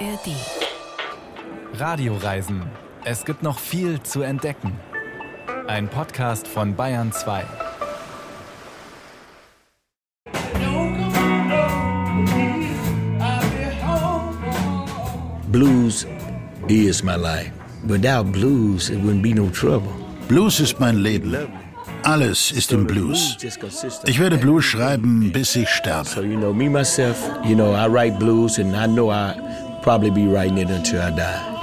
ARD. Radioreisen. Es gibt noch viel zu entdecken. Ein Podcast von Bayern 2. Blues is my life. Without blues, it wouldn't be no trouble. Blues ist mein Leben. Alles ist im Blues. Ich werde Blues schreiben, bis ich So, sterbe. you know, me, myself, you know, I write blues and I know I'll probably be writing it until I die.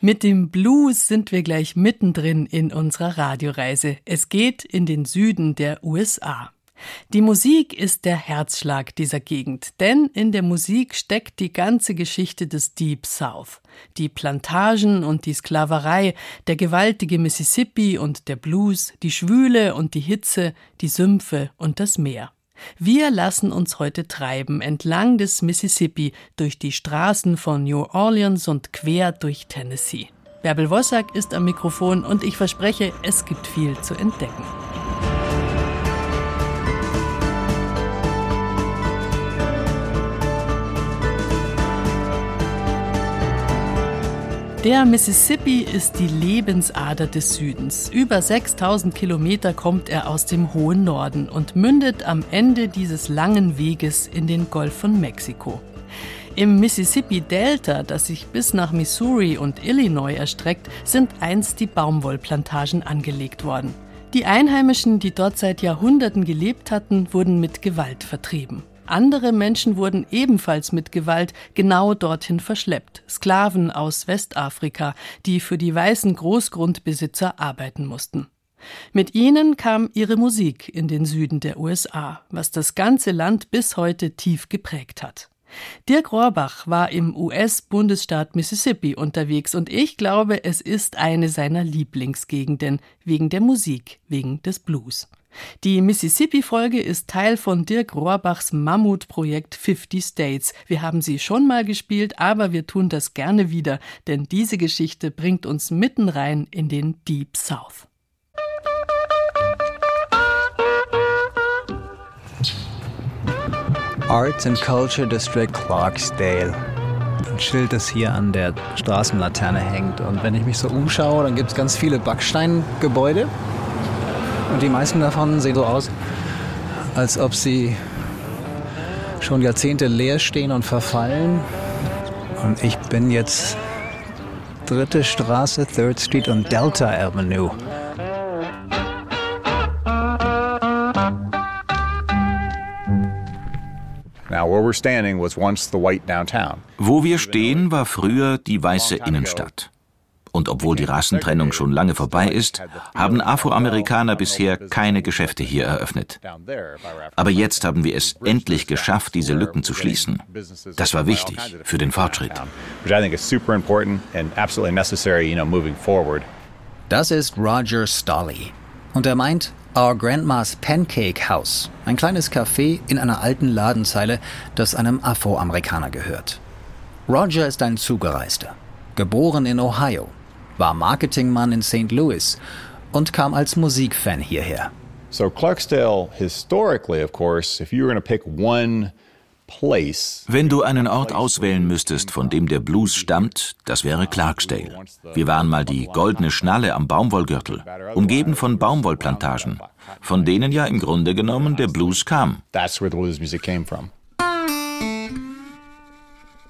Mit dem Blues sind wir gleich mittendrin in unserer Radioreise. Es geht in den Süden der USA. Die Musik ist der Herzschlag dieser Gegend, denn in der Musik steckt die ganze Geschichte des Deep South. Die Plantagen und die Sklaverei, der gewaltige Mississippi und der Blues, die Schwüle und die Hitze, die Sümpfe und das Meer. Wir lassen uns heute treiben entlang des Mississippi durch die Straßen von New Orleans und quer durch Tennessee. Bärbel Wossack ist am Mikrofon und ich verspreche, es gibt viel zu entdecken. Der Mississippi ist die Lebensader des Südens. Über 6000 Kilometer kommt er aus dem hohen Norden und mündet am Ende dieses langen Weges in den Golf von Mexiko. Im Mississippi-Delta, das sich bis nach Missouri und Illinois erstreckt, sind einst die Baumwollplantagen angelegt worden. Die Einheimischen, die dort seit Jahrhunderten gelebt hatten, wurden mit Gewalt vertrieben. Andere Menschen wurden ebenfalls mit Gewalt genau dorthin verschleppt. Sklaven aus Westafrika, die für die weißen Großgrundbesitzer arbeiten mussten. Mit ihnen kam ihre Musik in den Süden der USA, was das ganze Land bis heute tief geprägt hat. Dirk Rohrbach war im US-Bundesstaat Mississippi unterwegs und ich glaube, es ist eine seiner Lieblingsgegenden wegen der Musik, wegen des Blues. Die Mississippi-Folge ist Teil von Dirk Rohrbachs Mammutprojekt 50 States. Wir haben sie schon mal gespielt, aber wir tun das gerne wieder, denn diese Geschichte bringt uns mitten rein in den Deep South. Arts and Culture District Clarksdale. Ein Schild, das hier an der Straßenlaterne hängt. Und wenn ich mich so umschaue, dann gibt es ganz viele Backsteingebäude. Und die meisten davon sehen so aus, als ob sie schon Jahrzehnte leer stehen und verfallen. Und ich bin jetzt dritte Straße, Third Street und Delta Avenue. Now, where we're standing was once the white downtown. Wo wir stehen, war früher die weiße Innenstadt. Und obwohl die Rassentrennung schon lange vorbei ist, haben Afroamerikaner bisher keine Geschäfte hier eröffnet. Aber jetzt haben wir es endlich geschafft, diese Lücken zu schließen. Das war wichtig für den Fortschritt. Das ist Roger Stolley. Und er meint Our Grandma's Pancake House, ein kleines Café in einer alten Ladenzeile, das einem Afroamerikaner gehört. Roger ist ein Zugereister, geboren in Ohio, war Marketingmann in St. Louis und kam als Musikfan hierher. So Clarksdale, historically, of course, if you were going to pick one Wenn du einen Ort auswählen müsstest, von dem der Blues stammt, das wäre Clarksdale. Wir waren mal die goldene Schnalle am Baumwollgürtel, umgeben von Baumwollplantagen, von denen ja im Grunde genommen der Blues kam. that's where the blues music came from.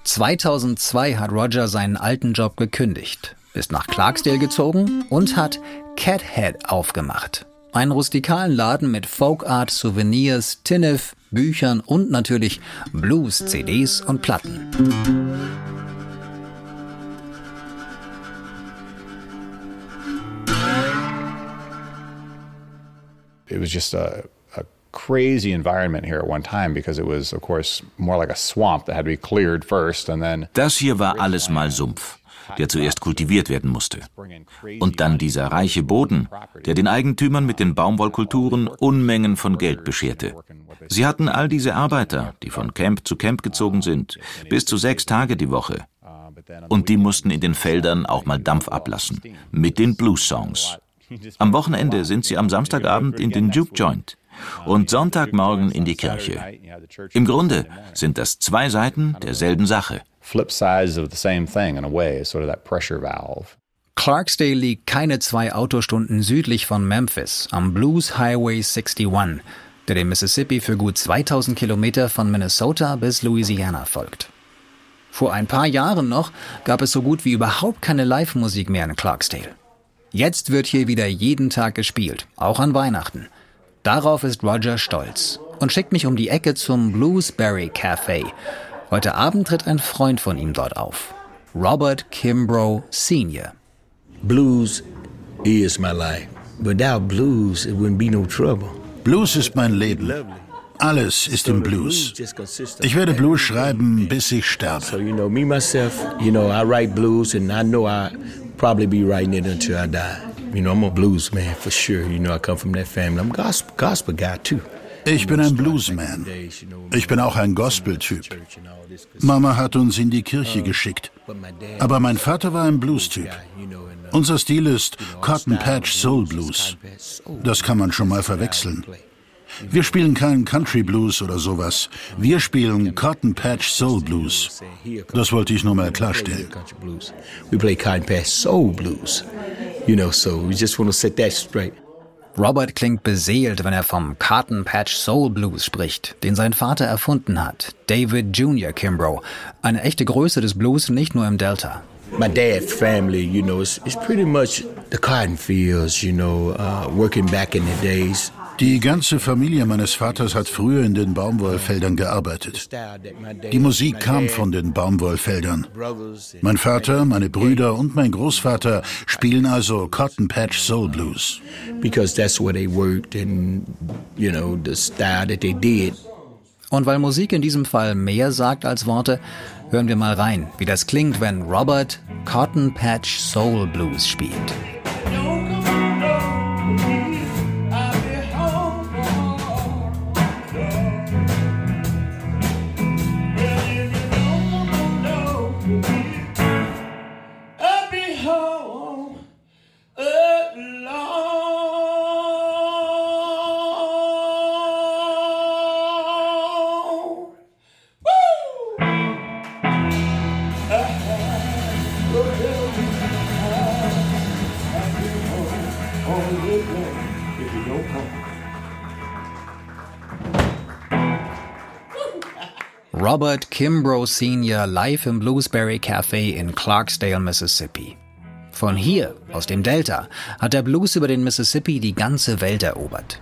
2002 hat Roger seinen alten Job gekündigt, ist nach Clarksdale gezogen und hat Cathead aufgemacht. Einen rustikalen Laden mit Folkart, Souvenirs, Tinnef, Büchern und natürlich Blues, CDs und Platten. It was just a, a crazy environment here at one time because it was, of course, more like a swamp that had to be cleared first and then Das hier war alles mal Sumpf, der zuerst kultiviert werden musste. Und dann dieser reiche Boden, der den Eigentümern mit den Baumwollkulturen Unmengen von Geld bescherte. Sie hatten all diese Arbeiter, die von Camp zu Camp gezogen sind, bis zu sechs Tage die Woche. Und die mussten in den Feldern auch mal Dampf ablassen. Mit den Blues-Songs. Am Wochenende sind sie am Samstagabend in den Juke Joint und Sonntagmorgen in die Kirche. Im Grunde sind das zwei Seiten derselben Sache. Flip sides of the same thing in a way, sort of that pressure valve. Clarksdale liegt keine zwei Autostunden südlich von Memphis am Blues Highway 61, der dem Mississippi für gut 2000 Kilometer von Minnesota bis Louisiana folgt. Vor ein paar Jahren noch gab es so gut wie überhaupt keine Live-Musik mehr in Clarksdale. Jetzt wird hier wieder jeden Tag gespielt, auch an Weihnachten. Darauf ist Roger stolz und schickt mich um die Ecke zum Bluesberry Café. Heute Abend tritt ein Freund von ihm dort auf. Robert Kimbrough Sr. Blues is my life. Without blues, it wouldn't be no trouble. Blues ist mein Leben. Alles ist im Blues. Ich werde Blues schreiben, bis ich sterbe. So, you know, me myself, you know, I write blues and I know I probably be writing it until I die. You know, I'm a blues man for sure. You know, I come from that family. I'm a gospel, gospel guy too. Ich bin ein Bluesman. Ich bin auch ein Gospel-Typ. Mama hat uns in die Kirche geschickt. Aber mein Vater war ein Blues-Typ. Unser Stil ist Cotton Patch Soul Blues. Das kann man schon mal verwechseln. Wir spielen keinen Country Blues oder sowas. Wir spielen Cotton Patch Soul Blues. Das wollte ich nur mal klarstellen. We play Cotton Patch Soul Blues. You know, so we just want to set that straight. Robert klingt beseelt, wenn er vom Cotton Patch Soul Blues spricht, den sein Vater erfunden hat, David Jr. Kimbrough, eine echte Größe des Blues nicht nur im Delta. My dad's family, you know, it's, it's pretty much the cotton fields, you know, uh, working back in the days. Die ganze Familie meines Vaters hat früher in den Baumwollfeldern gearbeitet. Die Musik kam von den Baumwollfeldern. Mein Vater, meine Brüder und mein Großvater spielen also Cotton Patch Soul Blues. Because that's where they worked and, you know, the style that they did. Und weil Musik in diesem Fall mehr sagt als Worte, hören wir mal rein, wie das klingt, wenn Robert Cotton Patch Soul Blues spielt. Robert Kimbrough Sr. live im Bluesberry Café in Clarksdale, Mississippi. Von hier, aus dem Delta, hat der Blues über den Mississippi die ganze Welt erobert.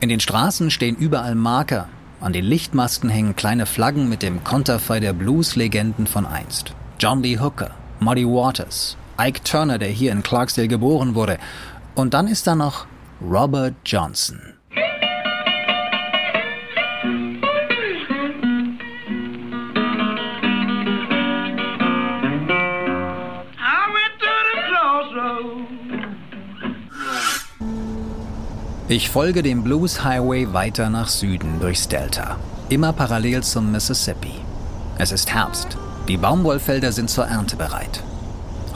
In den Straßen stehen überall Marker, an den Lichtmasten hängen kleine Flaggen mit dem Konterfei der Blues-Legenden von einst. John Lee Hooker, Muddy Waters, Ike Turner, der hier in Clarksdale geboren wurde. Und dann ist da noch Robert Johnson. Ich folge dem Blues Highway weiter nach Süden durchs Delta, immer parallel zum Mississippi. Es ist Herbst, die Baumwollfelder sind zur Ernte bereit.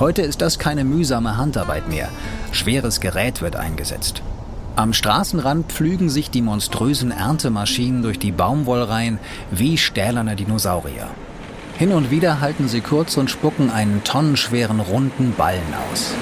Heute ist das keine mühsame Handarbeit mehr, schweres Gerät wird eingesetzt. Am Straßenrand pflügen sich die monströsen Erntemaschinen durch die Baumwollreihen wie stählerne Dinosaurier. Hin und wieder halten sie kurz und spucken einen tonnenschweren runden Ballen aus.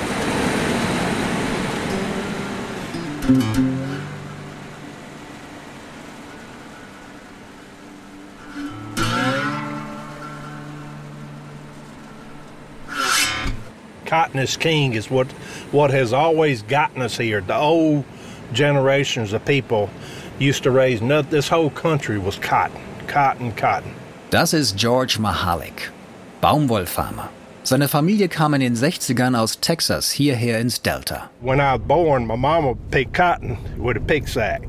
Cotton is king is what what has always gotten us here. The old generations of people used to raise nut. This whole country was cotton, cotton, cotton. Das ist George Mahalik, Baumwollfarmer. Seine Familie kam in den 60ern aus Texas hierher ins Delta. When I was born, my mama picked cotton with a pig sack.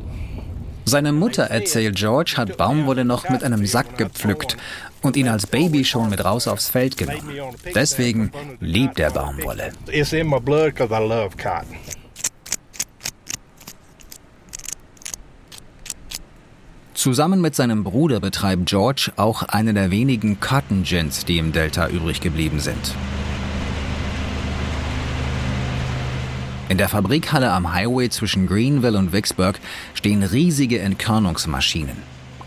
Seine Mutter, erzählt George, hat Baumwolle noch mit einem Sack gepflückt und ihn als Baby schon mit raus aufs Feld genommen. Deswegen liebt er Baumwolle. Zusammen mit seinem Bruder betreibt George auch eine der wenigen Cotton Gins, die im Delta übrig geblieben sind. In der Fabrikhalle am Highway zwischen Greenville und Vicksburg stehen riesige Entkörnungsmaschinen.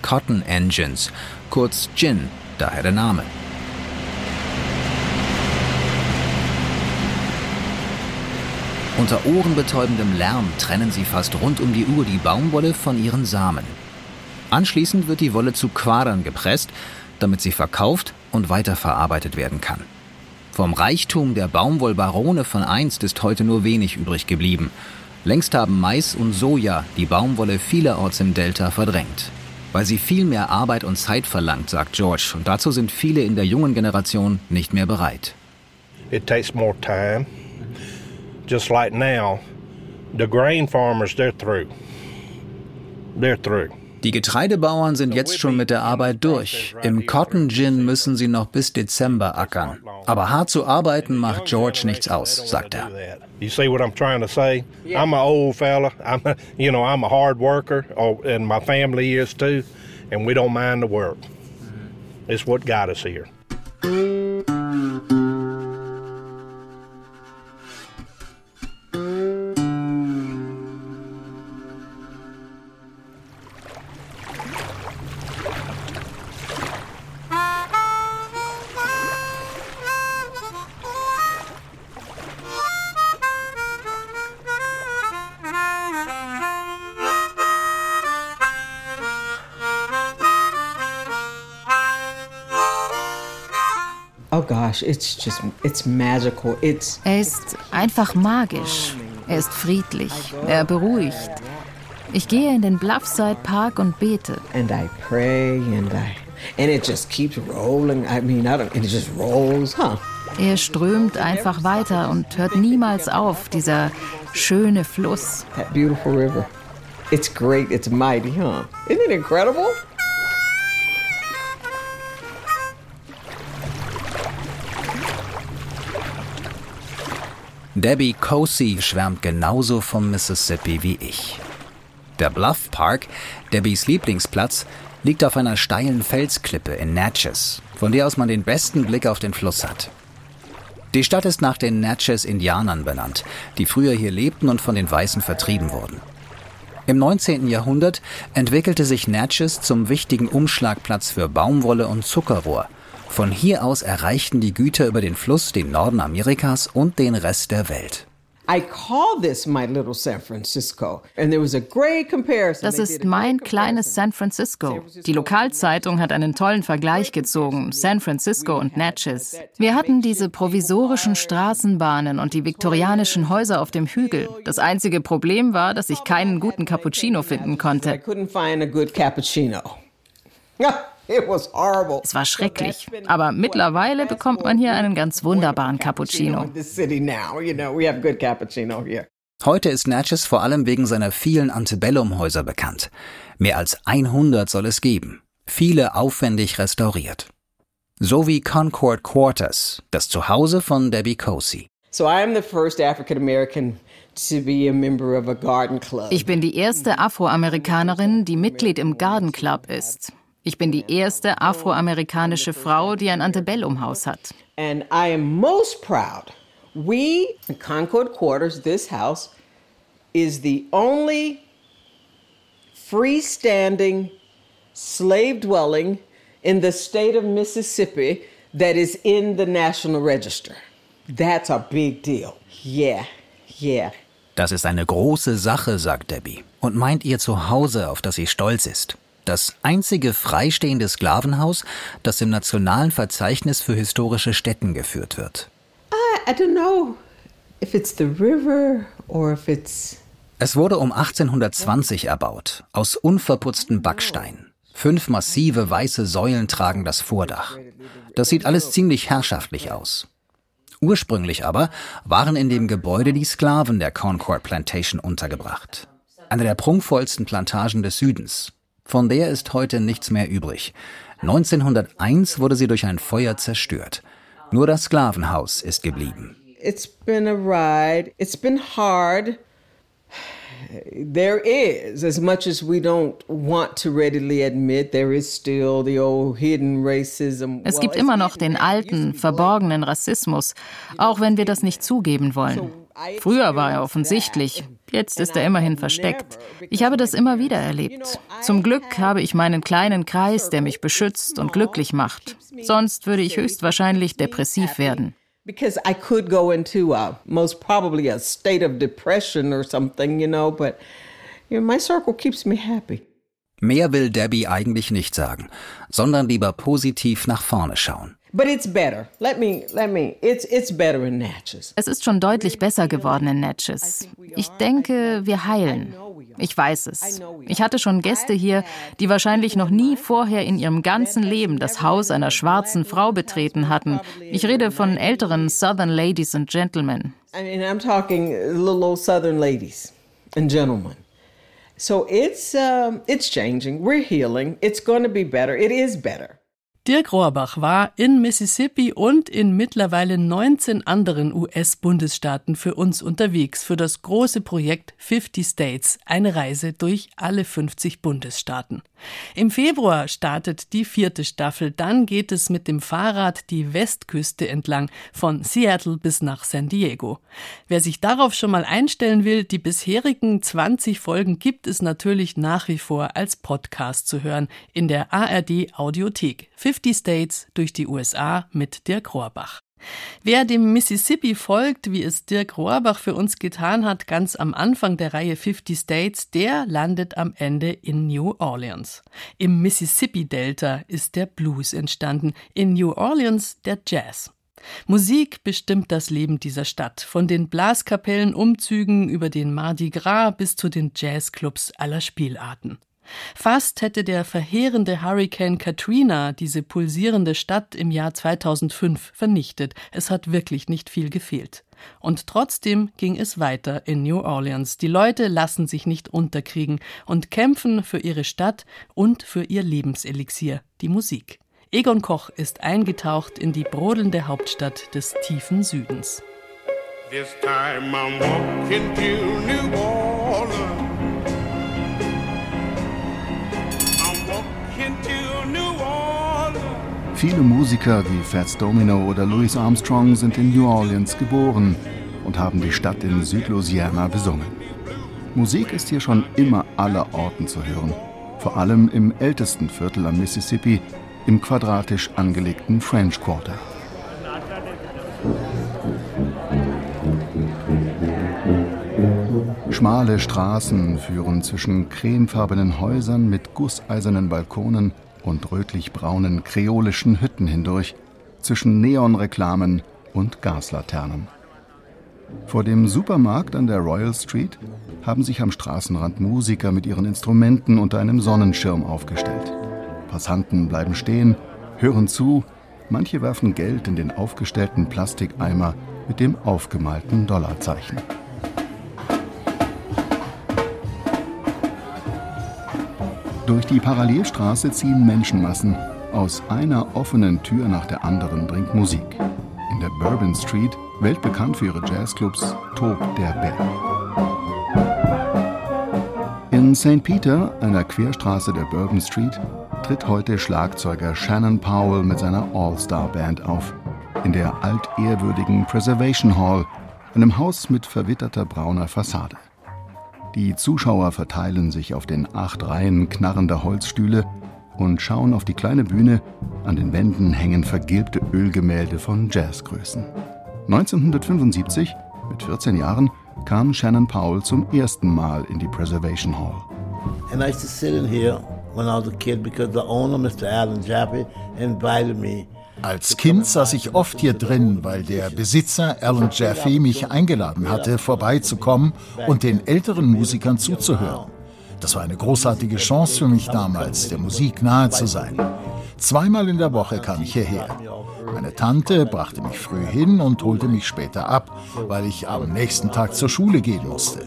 Cotton Engines, kurz Gin, daher der Name. Unter ohrenbetäubendem Lärm trennen sie fast rund um die Uhr die Baumwolle von ihren Samen. Anschließend wird die Wolle zu Quadern gepresst, damit sie verkauft und weiterverarbeitet werden kann. Vom Reichtum der Baumwollbarone von einst ist heute nur wenig übrig geblieben. Längst haben Mais und Soja die Baumwolle vielerorts im Delta verdrängt. Weil sie viel mehr Arbeit und Zeit verlangt, sagt George, und dazu sind viele in der jungen Generation nicht mehr bereit. It takes more time. Just like now, the grain farmers, they're through. They're through. Die Getreidebauern sind jetzt schon mit der Arbeit durch. Im Cotton Gin müssen sie noch bis Dezember ackern. Aber hart zu arbeiten macht George nichts aus, sagt er. You see what I'm trying to say? I'm an old fella. I'm, a, you know, I'm a hard worker, oh, and my family is too, and we don't mind the work. It's what got us here. Oh gosh, it's just it's magical. It's Er ist einfach magisch. Er ist friedlich. Er beruhigt. Ich gehe in den Bluffside Park und bete. and I pray and I and it just keeps rolling. I mean, I don't and it just rolls, huh? Er strömt einfach weiter und hört niemals auf, dieser schöne Fluss. That beautiful river. It's great. It's mighty, huh? Isn't it incredible? Debbie Cosi schwärmt genauso vom Mississippi wie ich. Der Bluff Park, Debbies Lieblingsplatz, liegt auf einer steilen Felsklippe in Natchez, von der aus man den besten Blick auf den Fluss hat. Die Stadt ist nach den Natchez-Indianern benannt, die früher hier lebten und von den Weißen vertrieben wurden. Im 19. Jahrhundert entwickelte sich Natchez zum wichtigen Umschlagplatz für Baumwolle und Zuckerrohr. Von hier aus erreichten die Güter über den Fluss den Norden Amerikas und den Rest der Welt. Das ist mein kleines San Francisco. Die Lokalzeitung hat einen tollen Vergleich gezogen, San Francisco und Natchez. Wir hatten diese provisorischen Straßenbahnen und die viktorianischen Häuser auf dem Hügel. Das einzige Problem war, dass ich keinen guten Cappuccino finden konnte. Es war schrecklich. Aber mittlerweile bekommt man hier einen ganz wunderbaren Cappuccino. in this city now. You know, we have good cappuccino here. Heute ist Natchez vor allem wegen seiner vielen Antebellum-Häuser bekannt. Mehr als 100 soll es geben. Viele aufwendig restauriert. So wie Concord Quarters, das Zuhause von Debbie Cosi. So I am the first African American to be a member of a garden club. Ich bin die erste Afroamerikanerin, die Mitglied im Garden Club ist. Ich bin die erste afroamerikanische Frau, die ein Antebellum-Haus hat. And I am most proud. We, in Concord Quarters, this house, is the only freestanding slave dwelling in the state of Mississippi that is in the National Register. That's a big deal. Yeah, yeah. Das ist eine große Sache, sagt Debbie, und meint ihr Zuhause, auf das sie stolz ist. Das einzige freistehende Sklavenhaus, das im Nationalen Verzeichnis für historische Stätten geführt wird. I, I don't know if it's the river or if it's Es wurde um 1820 erbaut, aus unverputztem Backstein. Fünf massive weiße Säulen tragen das Vordach. Das sieht alles ziemlich herrschaftlich aus. Ursprünglich aber waren in dem Gebäude die Sklaven der Concord Plantation untergebracht. Eine der prunkvollsten Plantagen des Südens. Von der ist heute nichts mehr übrig. 1901 wurde sie durch ein Feuer zerstört. Nur das Sklavenhaus ist geblieben. It's been a ride. It's been hard. There is, as much as we don't want to readily admit, there is still the old hidden racism. Es gibt immer noch den alten, verborgenen Rassismus, auch wenn wir das nicht zugeben wollen. Früher war er offensichtlich, jetzt ist er immerhin versteckt. Ich habe das immer wieder erlebt. Zum Glück habe ich meinen kleinen Kreis, der mich beschützt und glücklich macht. Sonst würde ich höchstwahrscheinlich depressiv werden. Because I could go into a, most probably a state of depression or something, you know, but you know, my circle keeps me happy. Mehr will Debbie eigentlich nicht sagen, sondern lieber positiv nach vorne schauen. But it's better. Let me, let me, it's, it's better in Natchez. Es ist schon deutlich besser geworden in Natchez. Ich denke, wir heilen. Ich weiß es. Ich hatte schon Gäste hier, die wahrscheinlich noch nie vorher in ihrem ganzen Leben das Haus einer schwarzen Frau betreten hatten. Ich rede von älteren Southern Ladies and Gentlemen. I mean, I'm talking little old Southern ladies and gentlemen. So it's, uh, it's changing. We're healing. It's going to be better. It is better. Dirk Rohrbach war in Mississippi und in mittlerweile 19 anderen US-Bundesstaaten für uns unterwegs für das große Projekt 50 States, eine Reise durch alle 50 Bundesstaaten. Im Februar startet die vierte Staffel, dann geht es mit dem Fahrrad die Westküste entlang, von Seattle bis nach San Diego. Wer sich darauf schon mal einstellen will, die bisherigen 20 Folgen gibt es natürlich nach wie vor als Podcast zu hören in der ARD Audiothek. 50 States durch die USA mit Dirk Rohrbach. Wer dem Mississippi folgt, wie es Dirk Rohrbach für uns getan hat, ganz am Anfang der Reihe 50 States, der landet am Ende in New Orleans. Im Mississippi-Delta ist der Blues entstanden, in New Orleans der Jazz. Musik bestimmt das Leben dieser Stadt, von den Blaskapellenumzügen über den Mardi Gras bis zu den Jazzclubs aller Spielarten. Fast hätte der verheerende Hurricane Katrina diese pulsierende Stadt im Jahr 2005 vernichtet. Es hat wirklich nicht viel gefehlt. Und trotzdem ging es weiter in New Orleans. Die Leute lassen sich nicht unterkriegen und kämpfen für ihre Stadt und für ihr Lebenselixier, die Musik. Egon Koch ist eingetaucht in die brodelnde Hauptstadt des tiefen Südens. This time I'm walking to New Orleans. Viele Musiker wie Fats Domino oder Louis Armstrong sind in New Orleans geboren und haben die Stadt in Südlouisiana besungen. Musik ist hier schon immer aller Orten zu hören, vor allem im ältesten Viertel am Mississippi, im quadratisch angelegten French Quarter. Schmale Straßen führen zwischen cremefarbenen Häusern mit gusseisernen Balkonen und rötlich-braunen kreolischen Hütten hindurch, zwischen Neonreklamen und Gaslaternen. Vor dem Supermarkt an der Royal Street haben sich am Straßenrand Musiker mit ihren Instrumenten unter einem Sonnenschirm aufgestellt. Passanten bleiben stehen, hören zu, manche werfen Geld in den aufgestellten Plastikeimer mit dem aufgemalten Dollarzeichen. Durch die Parallelstraße ziehen Menschenmassen. Aus einer offenen Tür nach der anderen bringt Musik. In der Bourbon Street, weltbekannt für ihre Jazzclubs, tobt der Bär. In St. Peter, einer Querstraße der Bourbon Street, tritt heute Schlagzeuger Shannon Powell mit seiner All-Star-Band auf. In der altehrwürdigen Preservation Hall, einem Haus mit verwitterter brauner Fassade. Die Zuschauer verteilen sich auf den acht Reihen knarrender Holzstühle und schauen auf die kleine Bühne. An den Wänden hängen vergilbte Ölgemälde von Jazzgrößen. 1975, mit 14 Jahren, kam Shannon Powell zum ersten Mal in die Preservation Hall. And I used to sit in here when I was a kid because the owner, Mr. Alan Jaffe, invited me als Kind saß ich oft hier drin, weil der Besitzer Alan Jaffe mich eingeladen hatte, vorbeizukommen und den älteren Musikern zuzuhören. Das war eine großartige Chance für mich damals, der Musik nahe zu sein. Zweimal in der Woche kam ich hierher. Meine Tante brachte mich früh hin und holte mich später ab, weil ich am nächsten Tag zur Schule gehen musste.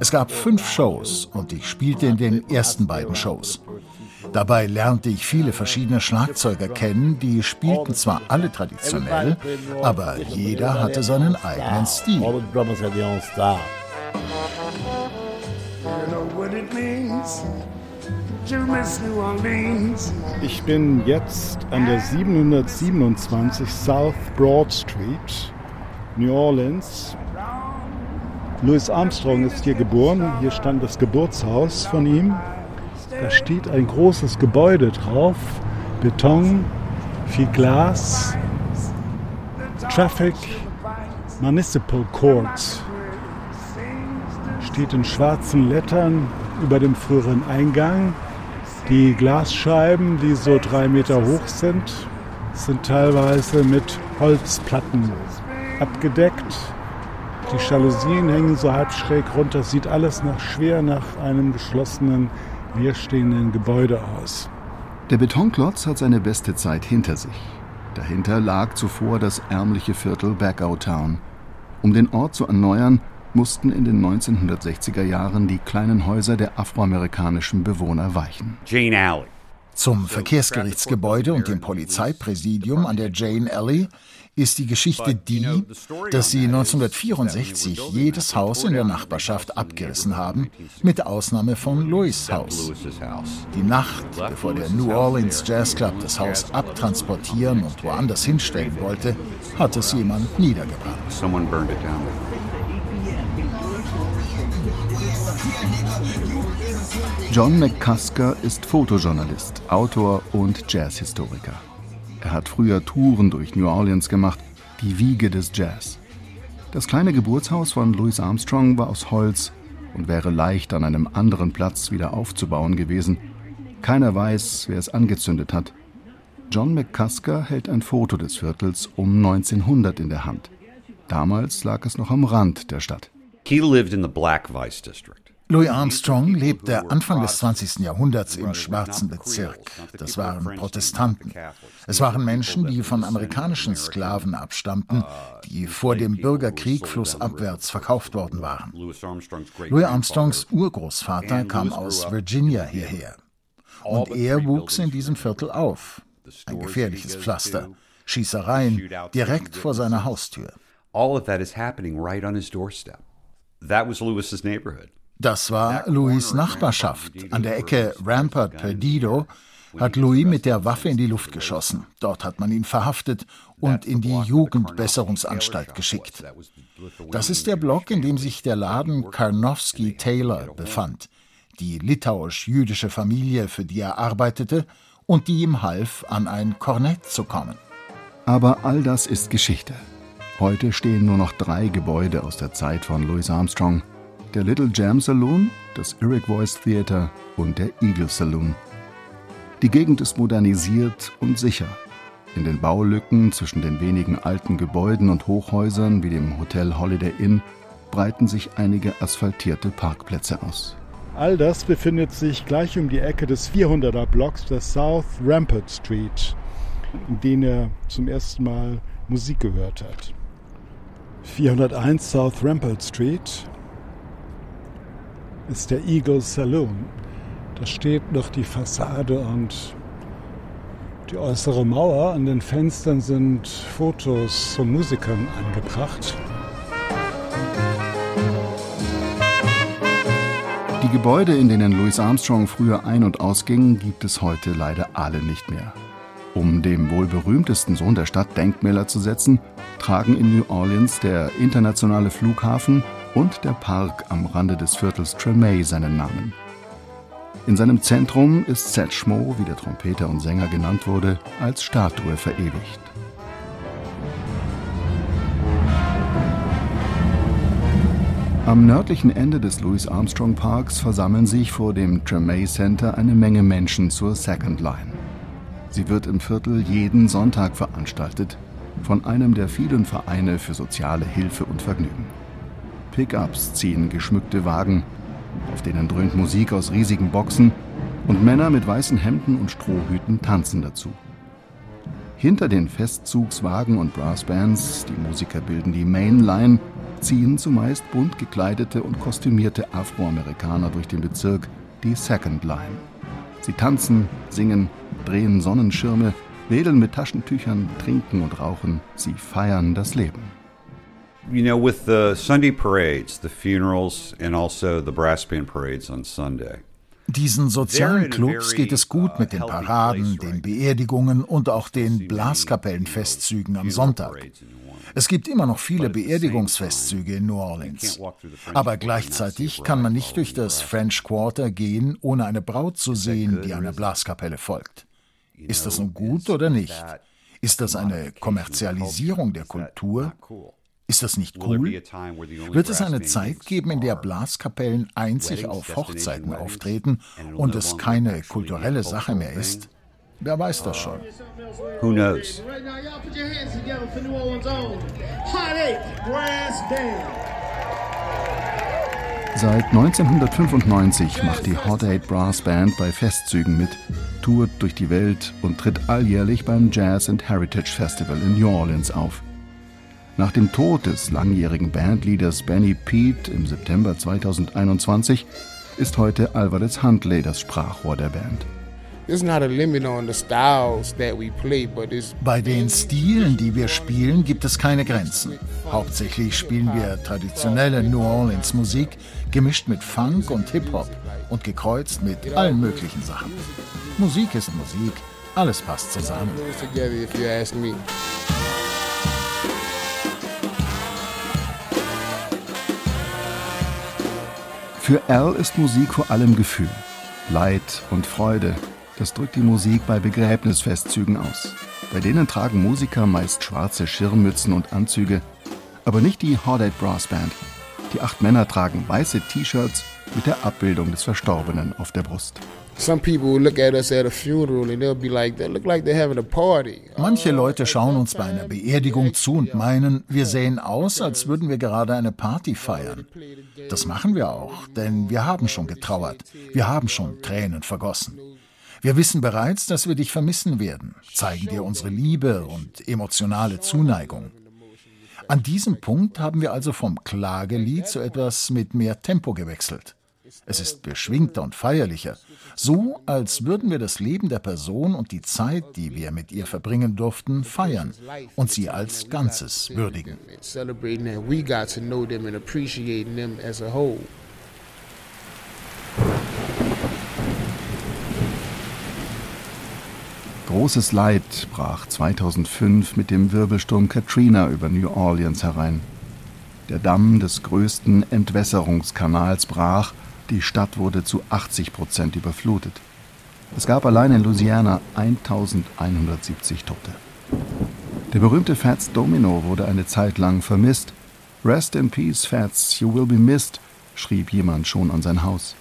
Es gab fünf Shows und ich spielte in den ersten beiden Shows. Dabei lernte ich viele verschiedene Schlagzeuger kennen, die spielten zwar alle traditionell, aber jeder hatte seinen eigenen Stil. Ich bin jetzt an der 727 South Broad Street, New Orleans. Louis Armstrong ist hier geboren. Hier stand das Geburtshaus von ihm. Da steht ein großes Gebäude drauf, Beton, viel Glas. Traffic Municipal Court steht in schwarzen Lettern über dem früheren Eingang. Die Glasscheiben, die so drei Meter hoch sind, sind teilweise mit Holzplatten abgedeckt. Die Jalousien hängen so halb schräg runter. Sieht alles nach schwer nach einem geschlossenen, leerstehenden Gebäude aus. Der Betonklotz hat seine beste Zeit hinter sich. Dahinter lag zuvor das ärmliche Viertel Backout Town. Um den Ort zu erneuern, mussten in den 1960er Jahren die kleinen Häuser der afroamerikanischen Bewohner weichen. Jane Alley. Zum Verkehrsgerichtsgebäude und dem Polizeipräsidium an der Jane Alley ist die Geschichte die, dass sie 1964 jedes Haus in der Nachbarschaft abgerissen haben, mit Ausnahme von Louis Haus. Die Nacht, bevor der New Orleans Jazz Club das Haus abtransportieren und woanders hinstellen wollte, hat es jemand niedergebrannt. John McCusker ist Fotojournalist, Autor und Jazzhistoriker. Er hat früher Touren durch New Orleans gemacht, die Wiege des Jazz. Das kleine Geburtshaus von Louis Armstrong war aus Holz und wäre leicht an einem anderen Platz wieder aufzubauen gewesen. Keiner weiß, wer es angezündet hat. John McCusker hält ein Foto des Viertels um 1900 in der Hand. Damals lag es noch am Rand der Stadt. He lived in the Black Vice District. Louis Armstrong lebte Anfang des 20. Jahrhunderts im schwarzen Bezirk. Das waren Protestanten. Es waren Menschen, die von amerikanischen Sklaven abstammten, die vor dem Bürgerkrieg flussabwärts verkauft worden waren. Louis Armstrongs Urgroßvater kam aus Virginia hierher. Und er wuchs in diesem Viertel auf. Ein gefährliches Pflaster. Schießereien direkt vor seiner Haustür. All of that is happening right on his doorstep. That was Lewis's neighborhood. Das war Louis Nachbarschaft. An der Ecke Rampart Perdido hat Louis mit der Waffe in die Luft geschossen. Dort hat man ihn verhaftet und in die Jugendbesserungsanstalt geschickt. Das ist der Block, in dem sich der Laden Karnowski Taylor befand, die litauisch-jüdische Familie, für die er arbeitete und die ihm half, an ein Kornett zu kommen. Aber all das ist Geschichte. Heute stehen nur noch drei Gebäude aus der Zeit von Louis Armstrong der Little Jam Saloon, das Voice Theater und der Eagle Saloon. Die Gegend ist modernisiert und sicher. In den Baulücken zwischen den wenigen alten Gebäuden und Hochhäusern wie dem Hotel Holiday Inn breiten sich einige asphaltierte Parkplätze aus. All das befindet sich gleich um die Ecke des 400er Blocks der South Rampart Street, in dem er zum ersten Mal Musik gehört hat. 401 South Rampart Street, ist der Eagle Saloon. Da steht noch die Fassade und die äußere Mauer. An den Fenstern sind Fotos von Musikern angebracht. Die Gebäude, in denen Louis Armstrong früher ein- und ausging, gibt es heute leider alle nicht mehr. Um dem wohl berühmtesten Sohn der Stadt Denkmäler zu setzen, tragen in New Orleans der internationale Flughafen und der Park am Rande des Viertels Tremay seinen Namen. In seinem Zentrum ist Satchmo, wie der Trompeter und Sänger genannt wurde, als Statue verewigt. Am nördlichen Ende des Louis Armstrong Parks versammeln sich vor dem Tremay Center eine Menge Menschen zur Second Line. Sie wird im Viertel jeden Sonntag veranstaltet von einem der vielen Vereine für soziale Hilfe und Vergnügen. Pickups ziehen geschmückte Wagen, auf denen dröhnt Musik aus riesigen Boxen und Männer mit weißen Hemden und Strohhüten tanzen dazu. Hinter den Festzugswagen und Brassbands, die Musiker bilden die Mainline, ziehen zumeist bunt gekleidete und kostümierte Afroamerikaner durch den Bezirk, die Second Line. Sie tanzen, singen, drehen Sonnenschirme, wedeln mit Taschentüchern, trinken und rauchen, sie feiern das Leben. You know, with the Sunday parades, the funerals, and also the brass band parades on Sunday. Diesen sozialen Clubs geht es gut mit den Paraden, den Beerdigungen und auch den Blaskapellenfestzügen am Sonntag. Es gibt immer noch viele Beerdigungsfestzüge in New Orleans. Aber gleichzeitig kann man nicht durch das French Quarter gehen, ohne eine Braut zu sehen, die einer Blaskapelle folgt. Ist das nun gut oder nicht? Ist das eine Kommerzialisierung der Kultur? Ist das nicht cool? Wird es eine Zeit geben, in der Blaskapellen einzig auf Hochzeiten auftreten und es keine kulturelle Sache mehr ist? Wer weiß das schon? Who knows? Seit 1995 macht die Hot Eight Brass Band bei Festzügen mit, tourt durch die Welt und tritt alljährlich beim Jazz and Heritage Festival in New Orleans auf. Nach dem Tod des langjährigen Bandleaders Benny Pete im September 2021 ist heute Alvarez Huntley das Sprachrohr der Band. Bei den Stilen, die wir spielen, gibt es keine Grenzen. Hauptsächlich spielen wir traditionelle New Orleans Musik, gemischt mit Funk und Hip-Hop und gekreuzt mit allen möglichen Sachen. Musik ist Musik, alles passt zusammen. Für Al ist Musik vor allem Gefühl. Leid und Freude. Das drückt die Musik bei Begräbnisfestzügen aus. Bei denen tragen Musiker meist schwarze Schirmmützen und Anzüge, aber nicht die Hordate Brass Band. Die acht Männer tragen weiße T-Shirts mit der Abbildung des Verstorbenen auf der Brust. Manche Leute schauen uns bei einer Beerdigung zu und meinen, wir sehen aus, als würden wir gerade eine Party feiern. Das machen wir auch, denn wir haben schon getrauert, wir haben schon Tränen vergossen. Wir wissen bereits, dass wir dich vermissen werden, zeigen dir unsere Liebe und emotionale Zuneigung. An diesem Punkt haben wir also vom Klagelied zu etwas mit mehr Tempo gewechselt. Es ist beschwingter und feierlicher, so als würden wir das Leben der Person und die Zeit, die wir mit ihr verbringen durften, feiern und sie als Ganzes würdigen. Großes Leid brach 2005 mit dem Wirbelsturm Katrina über New Orleans herein. Der Damm des größten Entwässerungskanals brach die Stadt wurde zu 80 Prozent überflutet. Es gab allein in Louisiana 1170 Tote. Der berühmte Fats Domino wurde eine Zeit lang vermisst. Rest in peace, Fats, you will be missed, schrieb jemand schon an sein Haus.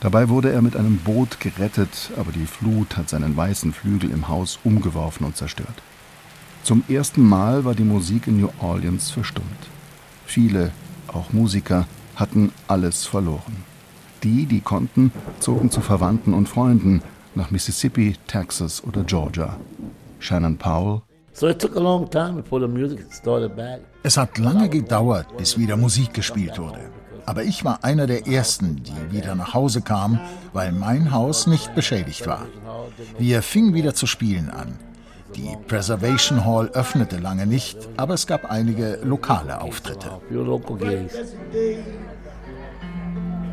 Dabei wurde er mit einem Boot gerettet, aber die Flut hat seinen weißen Flügel im Haus umgeworfen und zerstört. Zum ersten Mal war die Musik in New Orleans verstummt. Viele, auch Musiker, hatten alles verloren. Die, die konnten, zogen zu Verwandten und Freunden nach Mississippi, Texas oder Georgia. Shannon Powell. Es hat lange gedauert, bis wieder Musik gespielt wurde. Aber ich war einer der Ersten, die wieder nach Hause kamen, weil mein Haus nicht beschädigt war. Wir fingen wieder zu spielen an. Die Preservation Hall öffnete lange nicht, aber es gab einige lokale Auftritte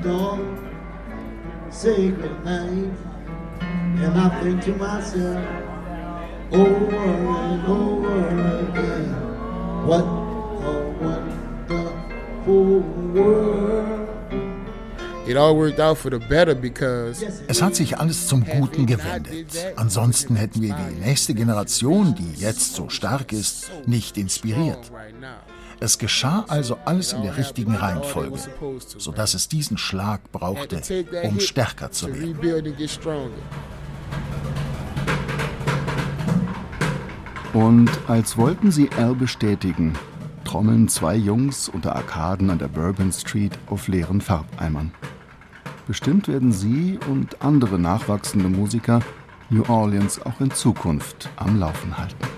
don't say goodnight. And I think to myself, over and over again, what a wonderful world. Es hat sich alles zum Guten gewendet. Ansonsten hätten wir die nächste Generation, die jetzt so stark ist, nicht inspiriert. Es geschah also alles in der richtigen Reihenfolge, sodass es diesen Schlag brauchte, um stärker zu werden. Und als wollten sie Al bestätigen, trommeln zwei Jungs unter Arkaden an der Bourbon Street auf leeren Farbeimern. Bestimmt werden sie und andere nachwachsende Musiker New Orleans auch in Zukunft am Laufen halten.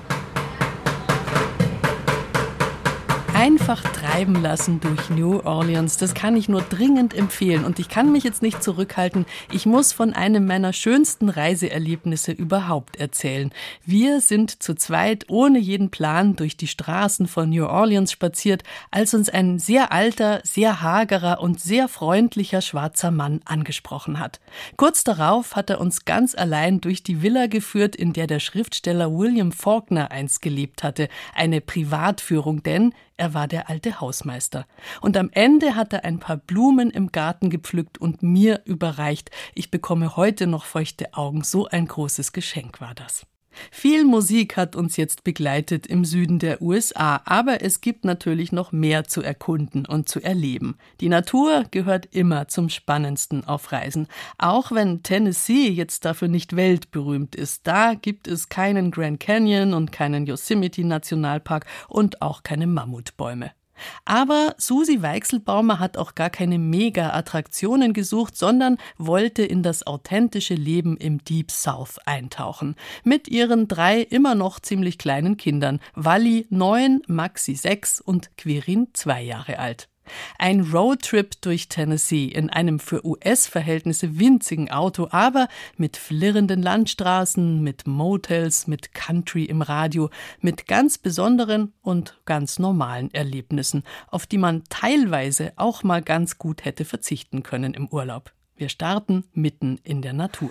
Einfach treiben lassen durch New Orleans, das kann ich nur dringend empfehlen. Und ich kann mich jetzt nicht zurückhalten. Ich muss von einem meiner schönsten Reiseerlebnisse überhaupt erzählen. Wir sind zu zweit ohne jeden Plan durch die Straßen von New Orleans spaziert, als uns ein sehr alter, sehr hagerer und sehr freundlicher schwarzer Mann angesprochen hat. Kurz darauf hat er uns ganz allein durch die Villa geführt, in der der Schriftsteller William Faulkner einst gelebt hatte. Eine Privatführung, denn er war der alte Hausmeister. Und am Ende hat er ein paar Blumen im Garten gepflückt und mir überreicht. Ich bekomme heute noch feuchte Augen. So ein großes Geschenk war das. Viel Musik hat uns jetzt begleitet im Süden der USA, aber es gibt natürlich noch mehr zu erkunden und zu erleben. Die Natur gehört immer zum Spannendsten auf Reisen, auch wenn Tennessee jetzt dafür nicht weltberühmt ist. Da gibt es keinen Grand Canyon und keinen Yosemite Nationalpark und auch keine Mammutbäume. Aber Susi Weichselbaumer hat auch gar keine Mega-Attraktionen gesucht, sondern wollte in das authentische Leben im Deep South eintauchen. Mit ihren drei immer noch ziemlich kleinen Kindern. Wally neun, Maxi sechs und Quirin zwei Jahre alt. Ein Roadtrip durch Tennessee in einem für US-Verhältnisse winzigen Auto, aber mit flirrenden Landstraßen, mit Motels, mit Country im Radio, mit ganz besonderen und ganz normalen Erlebnissen, auf die man teilweise auch mal ganz gut hätte verzichten können im Urlaub. Wir starten mitten in der Natur.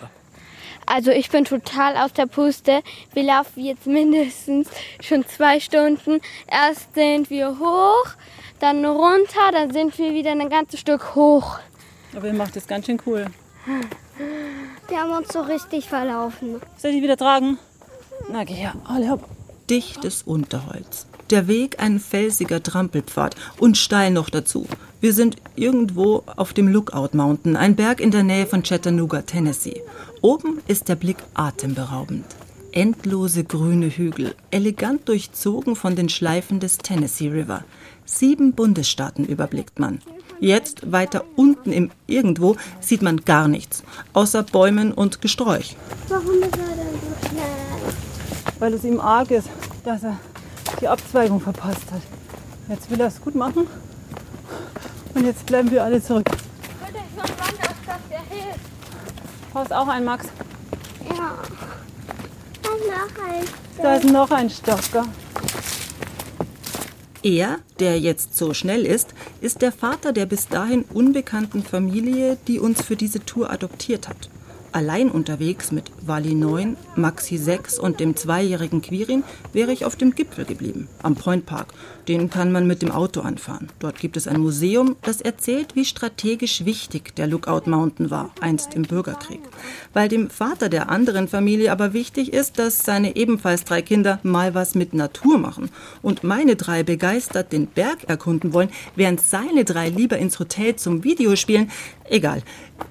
Also ich bin total aus der Puste. Wir laufen jetzt mindestens schon zwei Stunden. Erst sind wir hoch, dann runter, dann sind wir wieder ein ganzes Stück hoch. Aber ihr macht das ganz schön cool. Wir haben uns so richtig verlaufen. Soll ich wieder tragen? Na, geh her. Alle hopp. Dichtes Unterholz. Der Weg ein felsiger Trampelpfad und steil noch dazu. Wir sind irgendwo auf dem Lookout Mountain, ein Berg in der Nähe von Chattanooga, Tennessee. Oben ist der Blick atemberaubend. Endlose grüne Hügel, elegant durchzogen von den Schleifen des Tennessee River. Sieben Bundesstaaten überblickt man. Jetzt, weiter unten im Irgendwo, sieht man gar nichts, außer Bäumen und Gesträuch. Warum ist er denn so schnell? Weil es ihm arg ist, dass er die Abzweigung verpasst hat. Jetzt will er es gut machen. Und jetzt bleiben wir alle zurück. Bitte, ich noch Wanderstoff, der hilft. Brauchst auch einen, Max? Ja. Und noch ein. Da ist noch ein Stoff, gell? Er, der jetzt so schnell ist, ist der Vater der bis dahin unbekannten Familie, die uns für diese Tour adoptiert hat. Allein unterwegs mit Wally 9, Maxi 6 und dem zweijährigen Quirin wäre ich auf dem Gipfel geblieben, am Point Park. Den kann man mit dem Auto anfahren. Dort gibt es ein Museum, das erzählt, wie strategisch wichtig der Lookout Mountain war, einst im Bürgerkrieg. Weil dem Vater der anderen Familie aber wichtig ist, dass seine ebenfalls drei Kinder mal was mit Natur machen und meine drei begeistert den Berg erkunden wollen, während seine drei lieber ins Hotel zum Videospielen, egal,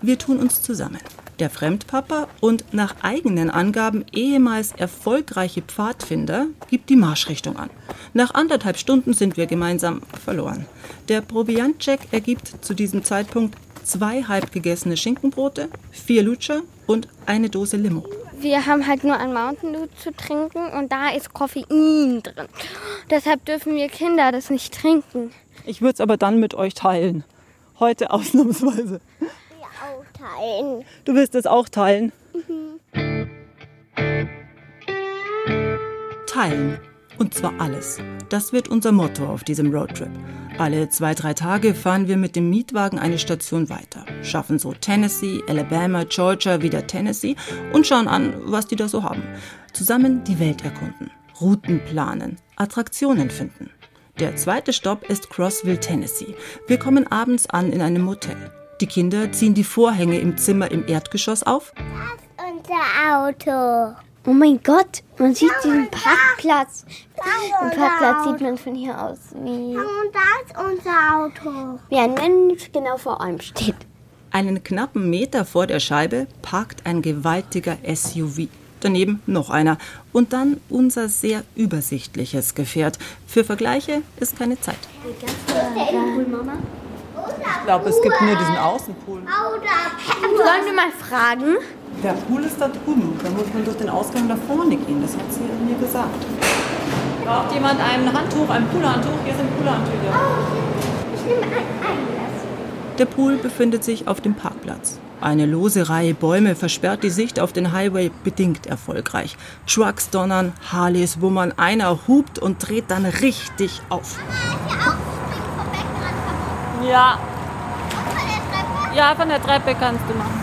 wir tun uns zusammen der Fremdpapa und nach eigenen Angaben ehemals erfolgreiche Pfadfinder gibt die Marschrichtung an. Nach anderthalb Stunden sind wir gemeinsam verloren. Der Proviantcheck ergibt zu diesem Zeitpunkt zwei halb gegessene Schinkenbrote, vier Lutscher und eine Dose Limo. Wir haben halt nur ein Mountain Dew zu trinken und da ist Koffein drin. Deshalb dürfen wir Kinder das nicht trinken. Ich würde es aber dann mit euch teilen. Heute ausnahmsweise teilen. Du willst es auch teilen? Mhm. Teilen. Und zwar alles. Das wird unser Motto auf diesem Roadtrip. Alle zwei, drei Tage fahren wir mit dem Mietwagen eine Station weiter, schaffen so Tennessee, Alabama, Georgia, wieder Tennessee und schauen an, was die da so haben. Zusammen die Welt erkunden, Routen planen, Attraktionen finden. Der zweite Stopp ist Crossville, Tennessee. Wir kommen abends an in einem Motel. Die Kinder ziehen die Vorhänge im Zimmer im Erdgeschoss auf. Das ist unser Auto. Oh mein Gott, man sieht diesen Parkplatz. Den Parkplatz sieht man von hier aus wie. Und da ist unser Auto. Wie ein Mensch genau vor einem steht. Einen knappen Meter vor der Scheibe parkt ein gewaltiger SUV. Daneben noch einer. Und dann unser sehr übersichtliches Gefährt. Für Vergleiche ist keine Zeit. Cool, Mama. Ich glaube, es gibt nur diesen Außenpool. Sollen wir mal fragen? Der Pool ist da drüben. Da muss man durch den Ausgang da vorne gehen. Das hat sie mir gesagt. Braucht jemand ein Handtuch, ein Poolhandtuch? Hier sind Poolhandtücher. Oh, ich nehme ein eigenes. Der Pool befindet sich auf dem Parkplatz. Eine lose Reihe Bäume versperrt die Sicht auf den Highway bedingt erfolgreich. Trucks donnern, Harleys wummern, einer hupt und dreht dann richtig auf. Ja. Ja, von der Treppe kannst du machen.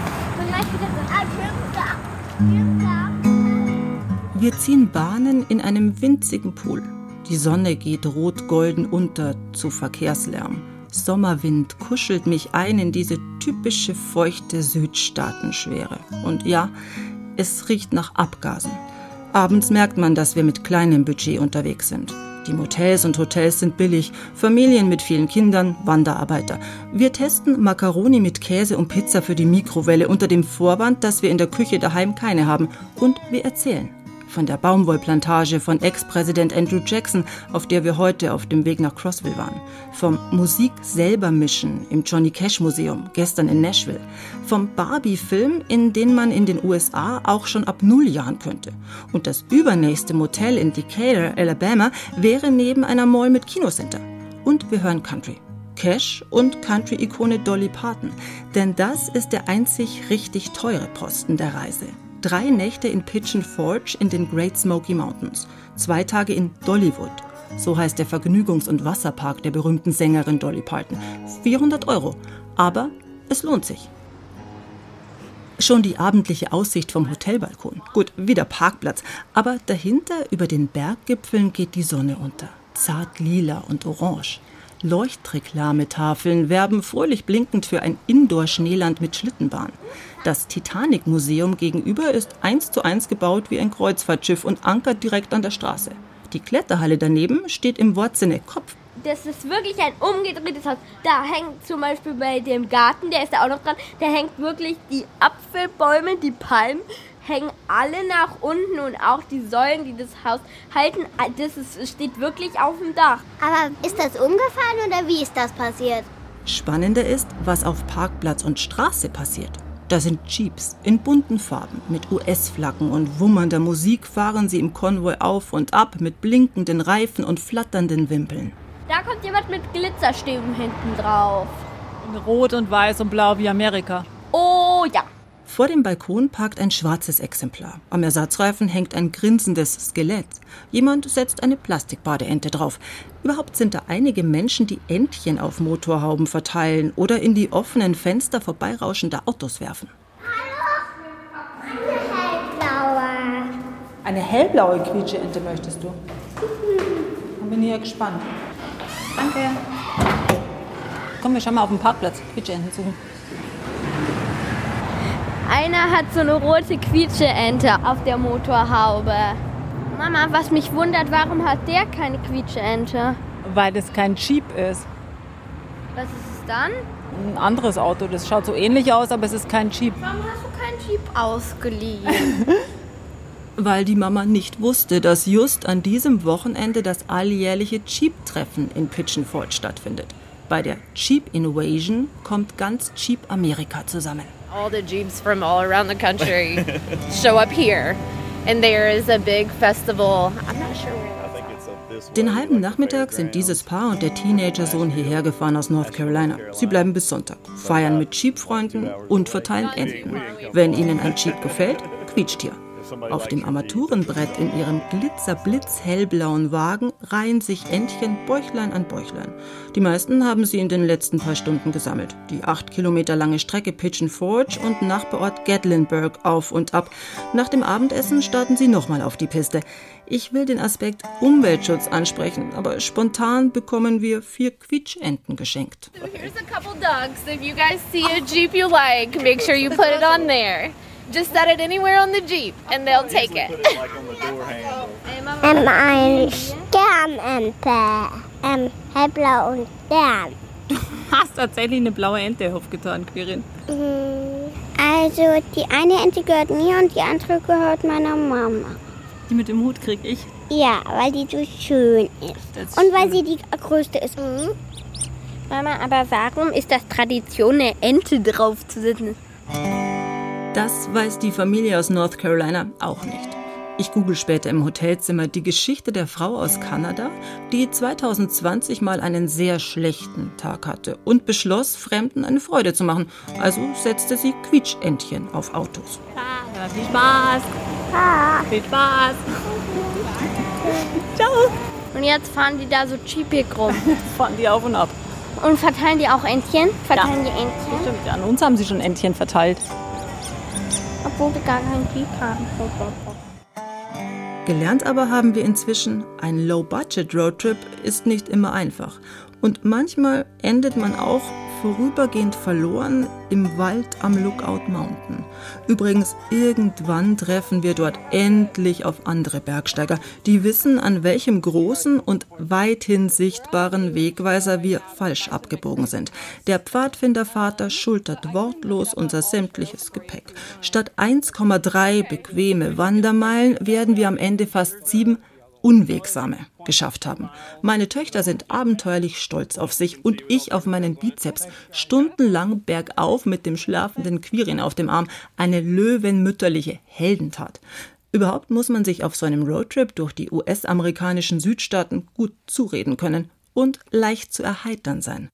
Wir ziehen Bahnen in einem winzigen Pool. Die Sonne geht rot-golden unter zu Verkehrslärm. Sommerwind kuschelt mich ein in diese typische feuchte Südstaatenschwere. Und ja, es riecht nach Abgasen. Abends merkt man, dass wir mit kleinem Budget unterwegs sind. Die Motels und Hotels sind billig, Familien mit vielen Kindern, Wanderarbeiter. Wir testen Macaroni mit Käse und Pizza für die Mikrowelle unter dem Vorwand, dass wir in der Küche daheim keine haben. Und wir erzählen von der Baumwollplantage von Ex-Präsident Andrew Jackson, auf der wir heute auf dem Weg nach Crossville waren, vom Musik selber mischen im Johnny Cash Museum gestern in Nashville, vom Barbie-Film, in den man in den USA auch schon ab null Jahren könnte. Und das übernächste Motel in Decatur, Alabama, wäre neben einer Mall mit Kinocenter. Und wir hören Country. Cash und Country-Ikone Dolly Parton. Denn das ist der einzig richtig teure Posten der Reise drei Nächte in Pigeon Forge in den Great Smoky Mountains, zwei Tage in Dollywood. So heißt der Vergnügungs- und Wasserpark der berühmten Sängerin Dolly Parton. 400 Euro. Aber es lohnt sich. Schon die abendliche Aussicht vom Hotelbalkon. Gut, wieder Parkplatz. Aber dahinter über den Berggipfeln geht die Sonne unter. Zart lila und orange. Leuchtreklame-Tafeln werben fröhlich blinkend für ein Indoor-Schneeland mit Schlittenbahn. Das Titanic-Museum gegenüber ist eins zu eins gebaut wie ein Kreuzfahrtschiff und ankert direkt an der Straße. Die Kletterhalle daneben steht im Wortsinne Kopf. Das ist wirklich ein umgedrehtes Haus. Da hängt zum Beispiel bei dem Garten, der ist da auch noch dran, da hängt wirklich die Apfelbäume, die Palmen, hängen alle nach unten und auch die Säulen, die das Haus halten, das ist, steht wirklich auf dem Dach. Aber ist das umgefallen oder wie ist das passiert? Spannender ist, was auf Parkplatz und Straße passiert. Da sind Jeeps in bunten Farben mit US-Flaggen und wummernder Musik fahren sie im Konvoi auf und ab mit blinkenden Reifen und flatternden Wimpeln. Da kommt jemand mit Glitzerstäben hinten drauf. In Rot und Weiß und Blau wie Amerika. Oh ja, vor dem Balkon parkt ein schwarzes Exemplar. Am Ersatzreifen hängt ein grinsendes Skelett. Jemand setzt eine Plastikbadeente drauf. Überhaupt sind da einige Menschen, die Entchen auf Motorhauben verteilen oder in die offenen Fenster vorbeirauschender Autos werfen. Hallo, eine hellblaue. Eine hellblaue Quietscheente möchtest du? Ich bin hier gespannt. Danke. Komm, wir schauen mal auf den Parkplatz. Quietscheenten suchen. Einer hat so eine rote Quietscheente auf der Motorhaube. Mama, was mich wundert, warum hat der keine Quietscheente? Weil das kein Jeep ist. Was ist es dann? Ein anderes Auto. Das schaut so ähnlich aus, aber es ist kein Jeep. Warum hast du kein Jeep ausgeliehen? Weil die Mama nicht wusste, dass just an diesem Wochenende das alljährliche Jeep-Treffen in Pigeon Forge stattfindet. Bei der Jeep Invasion kommt ganz Jeep Amerika zusammen all the Jeeps from all around the country show up here. And there is a big festival. I'm not sure where. Den halben Nachmittag sind dieses Paar und der Teenager-Sohn hierher gefahren aus North Carolina. Sie bleiben bis Sonntag, feiern mit Jeep-Freunden und verteilen Enten. Wenn ihnen ein Jeep gefällt, quietscht hier. Auf dem Armaturenbrett in ihrem glitzerblitz-hellblauen Wagen reihen sich Entchen Bäuchlein an Bäuchlein. Die meisten haben sie in den letzten paar Stunden gesammelt. Die acht Kilometer lange Strecke Pigeon Forge und Nachbarort Gatlinburg auf und ab. Nach dem Abendessen starten sie nochmal auf die Piste. Ich will den Aspekt Umweltschutz ansprechen, aber spontan bekommen wir vier Quietschenten geschenkt. So here's a couple ducks. If you guys see a Jeep you like, make sure you put it on there. Just set it anywhere on the Jeep and they'll take it. Ähm, ein Sternente. Ähm, hellblau und Stern. Du hast tatsächlich eine blaue Ente aufgetan, Quirin. Mhm. Also, die eine Ente gehört mir und die andere gehört meiner Mama. Die mit dem Hut krieg ich? Ja, weil die so schön ist. und weil sie die größte ist. Mhm. Mama, aber warum ist das Tradition, eine Ente draufzusetzen? Das weiß die Familie aus North Carolina auch nicht. Ich google später im Hotelzimmer die Geschichte der Frau aus Kanada, die 2020 mal einen sehr schlechten Tag hatte und beschloss, Fremden eine Freude zu machen. Also setzte sie Quietschentchen auf Autos. Ja, viel Spaß! Ah. Viel Spaß! Ciao! Und jetzt fahren die da so cheapig rum. Jetzt fahren die auf und ab. Und verteilen die auch Entchen? Verteilen ja. die Entchen? Stimmt, an uns haben sie schon Entchen verteilt obwohl wir gar keinen Jeep haben. Gelernt aber haben wir inzwischen, ein Low-Budget-Roadtrip ist nicht immer einfach. Und manchmal endet man auch vorübergehend verloren im Wald am Lookout Mountain. Übrigens, irgendwann treffen wir dort endlich auf andere Bergsteiger, die wissen, an welchem großen und weithin sichtbaren Wegweiser wir falsch abgebogen sind. Der Pfadfindervater schultert wortlos unser sämtliches Gepäck. Statt 1,3 bequeme Wandermeilen werden wir am Ende fast sieben Unwegsame geschafft haben. Meine Töchter sind abenteuerlich stolz auf sich und ich auf meinen Bizeps. Stundenlang bergauf mit dem schlafenden Quirin auf dem Arm. Eine löwenmütterliche Heldentat. Überhaupt muss man sich auf so einem Roadtrip durch die US-amerikanischen Südstaaten gut zureden können und leicht zu erheitern sein.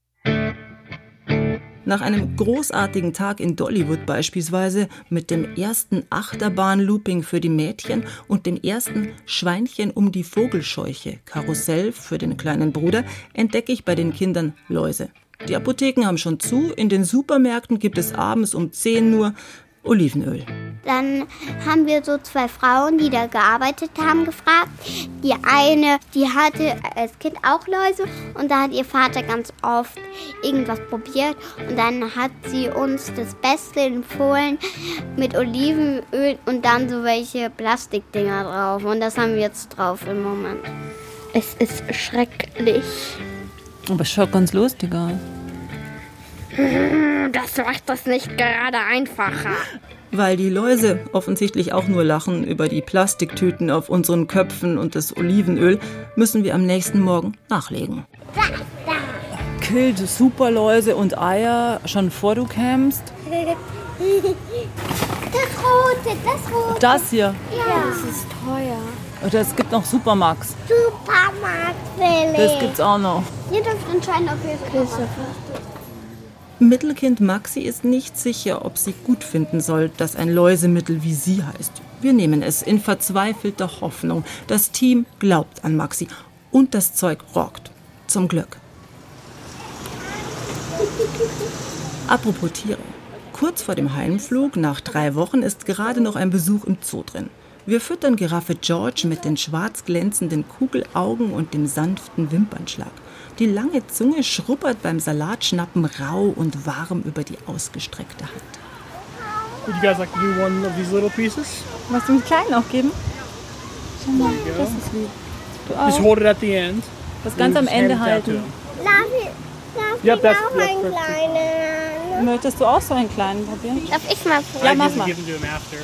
Nach einem großartigen Tag in Dollywood beispielsweise mit dem ersten Achterbahn-Looping für die Mädchen und dem ersten Schweinchen um die Vogelscheuche Karussell für den kleinen Bruder entdecke ich bei den Kindern Läuse. Die Apotheken haben schon zu, in den Supermärkten gibt es abends um 10 Uhr Olivenöl. Dann haben wir so zwei Frauen, die da gearbeitet haben, gefragt. Die eine, die hatte als Kind auch Läuse und da hat ihr Vater ganz oft irgendwas probiert und dann hat sie uns das Beste empfohlen mit Olivenöl und dann so welche Plastikdinger drauf und das haben wir jetzt drauf im Moment. Es ist schrecklich. Aber es schaut ganz lustig aus. Das macht das nicht gerade einfacher. Weil die Läuse offensichtlich auch nur lachen über die Plastiktüten auf unseren Köpfen und das Olivenöl, müssen wir am nächsten Morgen nachlegen. Killt Superläuse und Eier schon vor du kämst? Das rote, das rote. Das hier? Ja. Das ist teuer. Oder es gibt noch Supermax. Supermarkt, Willi. Das gibt's auch noch. Ihr dürft entscheiden, ob ihr es. Mittelkind Maxi ist nicht sicher, ob sie gut finden soll, dass ein Läusemittel wie sie heißt. Wir nehmen es in verzweifelter Hoffnung. Das Team glaubt an Maxi und das Zeug rockt. Zum Glück. Apropos Tiere. Kurz vor dem Heimflug, nach drei Wochen, ist gerade noch ein Besuch im Zoo drin. Wir füttern Giraffe George mit den schwarz glänzenden Kugelaugen und dem sanften Wimpernschlag. Die lange Zunge schrubbert beim Salatschnappen rau und warm über die ausgestreckte Hand. Would you guys like to do one of these little pieces? Was du einen kleinen auch geben? You go. Das ist lieb. Du Just hold it at the end. Das ganz am Ende halten. Darf ich, darf Yep, ich that's- auch einen kleinen? Möchtest du auch so einen kleinen probieren? Darf ich mal Ja, I mach mal. give them to him after.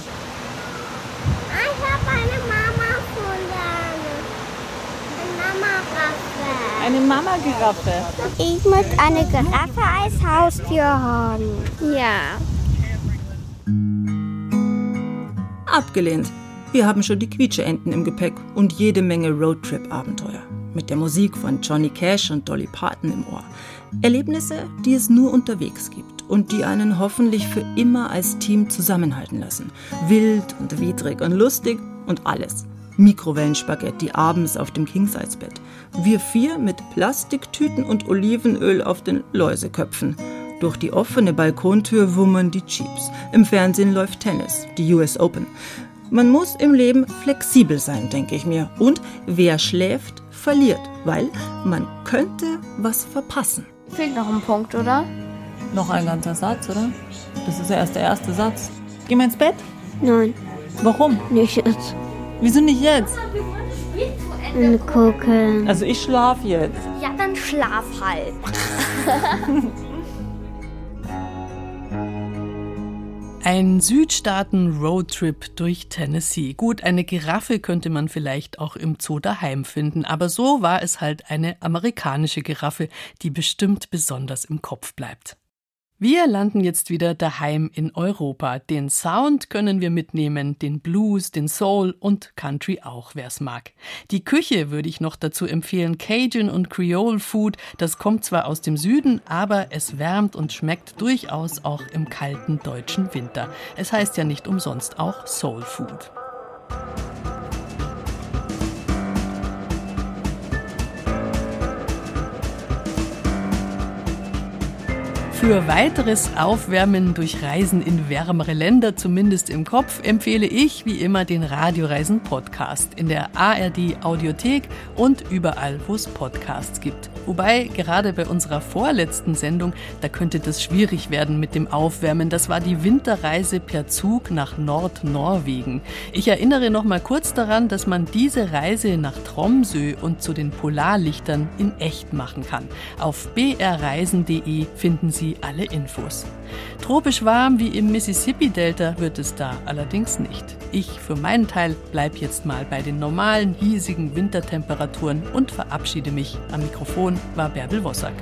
Ich habe eine Mama gefunden. Eine Mama-Rasse. Eine Mama-Giraffe. Ich möchte eine Giraffe als Haustier haben. Ja. Abgelehnt. Wir haben schon die Quietscheenten im Gepäck und jede Menge Roadtrip-Abenteuer. Mit der Musik von Johnny Cash und Dolly Parton im Ohr. Erlebnisse, die es nur unterwegs gibt und die einen hoffentlich für immer als Team zusammenhalten lassen. Wild und widrig und lustig und alles. Mikrowellenspaghetti abends auf dem King-Size-Bett. Wir vier mit Plastiktüten und Olivenöl auf den Läuseköpfen. Durch die offene Balkontür wummern die Jeeps. Im Fernsehen läuft Tennis, die US Open. Man muss im Leben flexibel sein, denke ich mir. Und wer schläft, verliert, weil man könnte was verpassen. Fehlt noch ein Punkt, oder? Noch ein ganzer Satz, oder? Das ist ja erst der erste Satz. Geh mal ins Bett? Nein. Warum? Nicht jetzt. Wieso nicht jetzt? Gucken. Also ich schlaf jetzt. Ja, dann schlaf halt. Ein Südstaaten-Roadtrip durch Tennessee. Gut, eine Giraffe könnte man vielleicht auch im Zoo daheim finden, aber so war es halt eine amerikanische Giraffe, die bestimmt besonders im Kopf bleibt. Wir landen jetzt wieder daheim in Europa. Den Sound können wir mitnehmen, den Blues, den Soul und Country auch, wer's mag. Die Küche würde ich noch dazu empfehlen. Cajun und Creole Food, das kommt zwar aus dem Süden, aber es wärmt und schmeckt durchaus auch im kalten deutschen Winter. Es heißt ja nicht umsonst auch Soul Food. Für weiteres Aufwärmen durch Reisen in wärmere Länder, zumindest im Kopf, empfehle ich wie immer den Radioreisen Podcast in der ARD Audiothek und überall, wo es Podcasts gibt. Wobei gerade bei unserer vorletzten Sendung, da könnte das schwierig werden mit dem Aufwärmen. Das war die Winterreise per Zug nach Nordnorwegen. Ich erinnere noch mal kurz daran, dass man diese Reise nach Tromsø und zu den Polarlichtern in echt machen kann. Auf brreisen.de finden Sie alle Infos. Tropisch warm wie im Mississippi-Delta wird es da allerdings nicht. Ich für meinen Teil bleibe jetzt mal bei den normalen, hiesigen Wintertemperaturen und verabschiede mich. Am Mikrofon war Bärbel Wossack.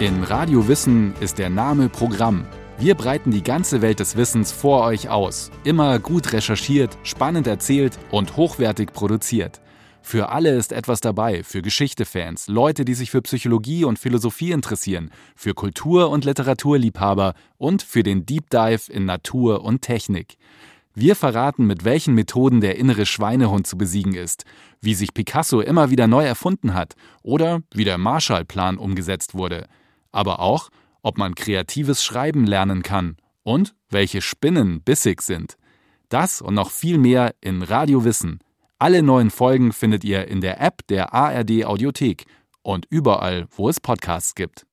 In Radio Wissen ist der Name Programm. Wir breiten die ganze Welt des Wissens vor euch aus. Immer gut recherchiert, spannend erzählt und hochwertig produziert. Für alle ist etwas dabei, für Geschichtefans, Leute, die sich für Psychologie und Philosophie interessieren, für Kultur- und Literaturliebhaber und für den Deep Dive in Natur und Technik. Wir verraten, mit welchen Methoden der innere Schweinehund zu besiegen ist, wie sich Picasso immer wieder neu erfunden hat oder wie der Marshallplan umgesetzt wurde. Aber auch, ob man kreatives Schreiben lernen kann und welche Spinnen bissig sind. Das und noch viel mehr in Radio Wissen. Alle neuen Folgen findet ihr in der App der ARD Audiothek und überall, wo es Podcasts gibt.